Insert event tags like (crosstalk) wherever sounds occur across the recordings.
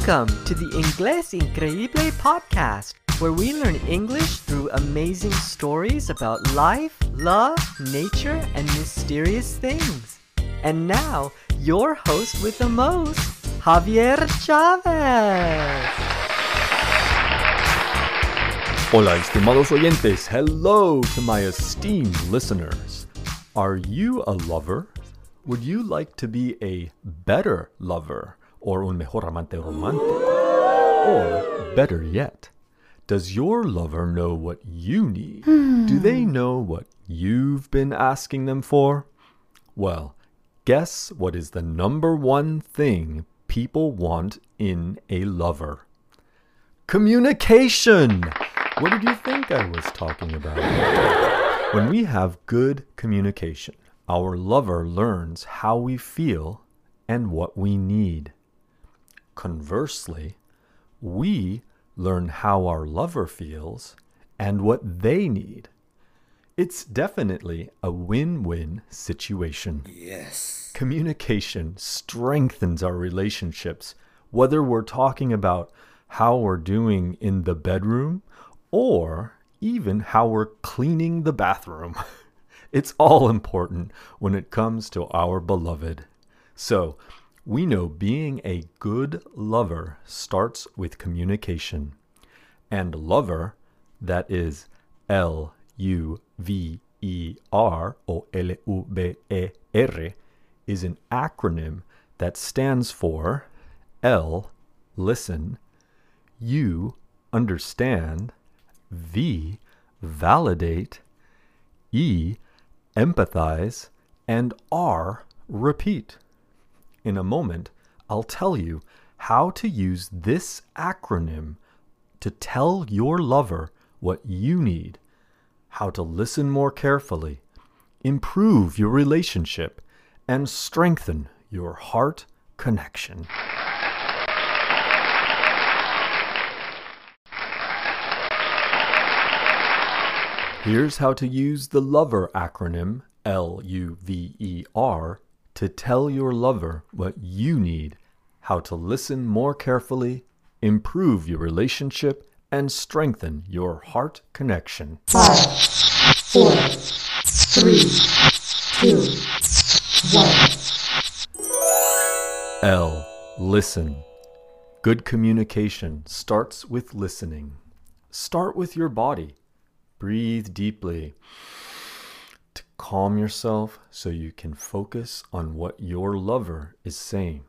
Welcome to the Inglés Increíble podcast, where we learn English through amazing stories about life, love, nature, and mysterious things. And now, your host with the most, Javier Chavez. Hola, estimados oyentes. Hello to my esteemed listeners. Are you a lover? Would you like to be a better lover or un mejor amante romántico? Or better yet, does your lover know what you need? Do they hmm. know what you've been asking them for? Well, guess what is the number one thing people want in a lover? Communication! What did you think I was talking about? (laughs) when we have good communication, our lover learns how we feel and what we need. Conversely, we learn how our lover feels and what they need. It's definitely a win win situation. Yes. Communication strengthens our relationships, whether we're talking about how we're doing in the bedroom or even how we're cleaning the bathroom. (laughs) It's all important when it comes to our beloved. So, we know being a good lover starts with communication. And lover, that is L U V E R or L U B E R, is an acronym that stands for L, listen, U, understand, V, validate, E, empathize, and R, repeat. In a moment, I'll tell you how to use this acronym to tell your lover what you need, how to listen more carefully, improve your relationship, and strengthen your heart connection. Here's how to use the LOVER acronym, L U V E R, to tell your lover what you need, how to listen more carefully, improve your relationship, and strengthen your heart connection. Five, four, three, two, one. L. Listen. Good communication starts with listening. Start with your body. Breathe deeply calm yourself so you can focus on what your lover is saying.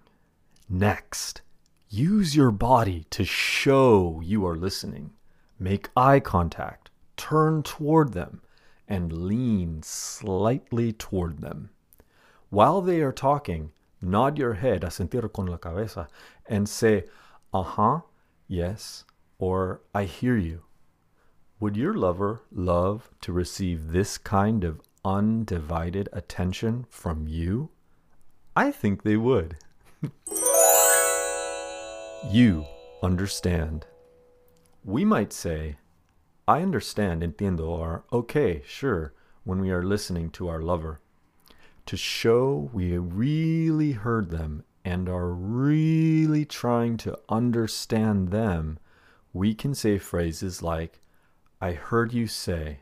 Next, use your body to show you are listening. Make eye contact, turn toward them, and lean slightly toward them. While they are talking, nod your head, asentir con la cabeza, and say, uh huh, yes, or I hear you. Would your lover love to receive this kind of undivided attention from you? I think they would. (laughs) you understand. We might say, I understand, entiendo, or okay, sure, when we are listening to our lover. To show we really heard them and are really trying to understand them, we can say phrases like, I heard you say.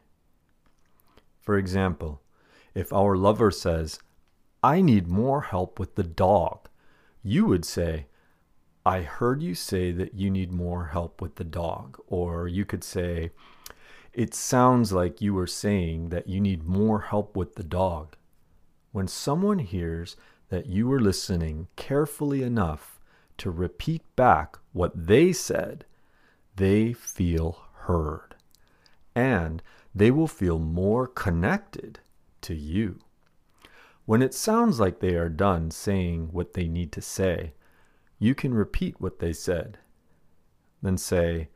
For example, if our lover says, I need more help with the dog, you would say, I heard you say that you need more help with the dog. Or you could say, It sounds like you were saying that you need more help with the dog. When someone hears that you were listening carefully enough to repeat back what they said, they feel heard. And they will feel more connected to you. When it sounds like they are done saying what they need to say, you can repeat what they said. Then say,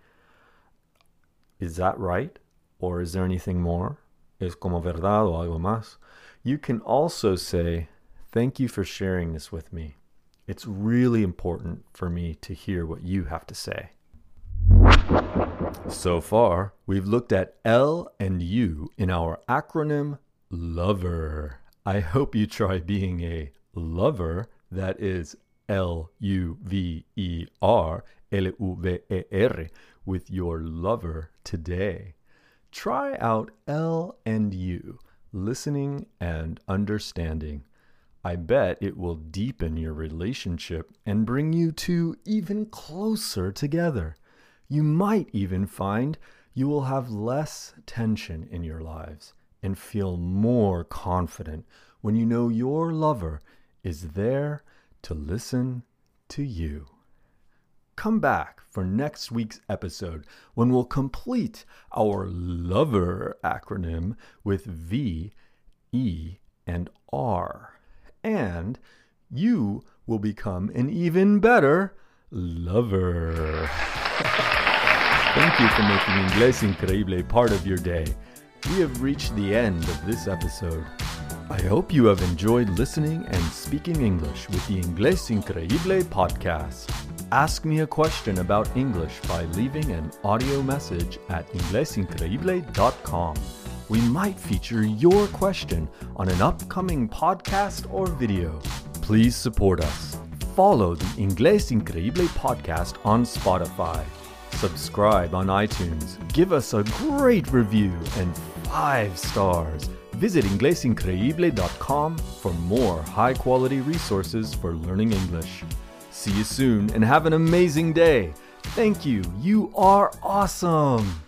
Is that right? Or is there anything more? Es como verdad o algo más? You can also say, Thank you for sharing this with me. It's really important for me to hear what you have to say. So far, we've looked at L and U in our acronym LOVER. I hope you try being a lover that is L U V E R, L U V E R, with your lover today. Try out L and U, listening and understanding. I bet it will deepen your relationship and bring you two even closer together. You might even find you will have less tension in your lives and feel more confident when you know your lover is there to listen to you. Come back for next week's episode when we'll complete our LOVER acronym with V, E, and R. And you will become an even better lover. Thank you for making Inglés Increíble part of your day. We have reached the end of this episode. I hope you have enjoyed listening and speaking English with the Inglés Increíble podcast. Ask me a question about English by leaving an audio message at inglesincreíble.com. We might feature your question on an upcoming podcast or video. Please support us. Follow the Inglés Increíble podcast on Spotify. Subscribe on iTunes. Give us a great review and five stars. Visit inglesincreíble.com for more high quality resources for learning English. See you soon and have an amazing day. Thank you. You are awesome.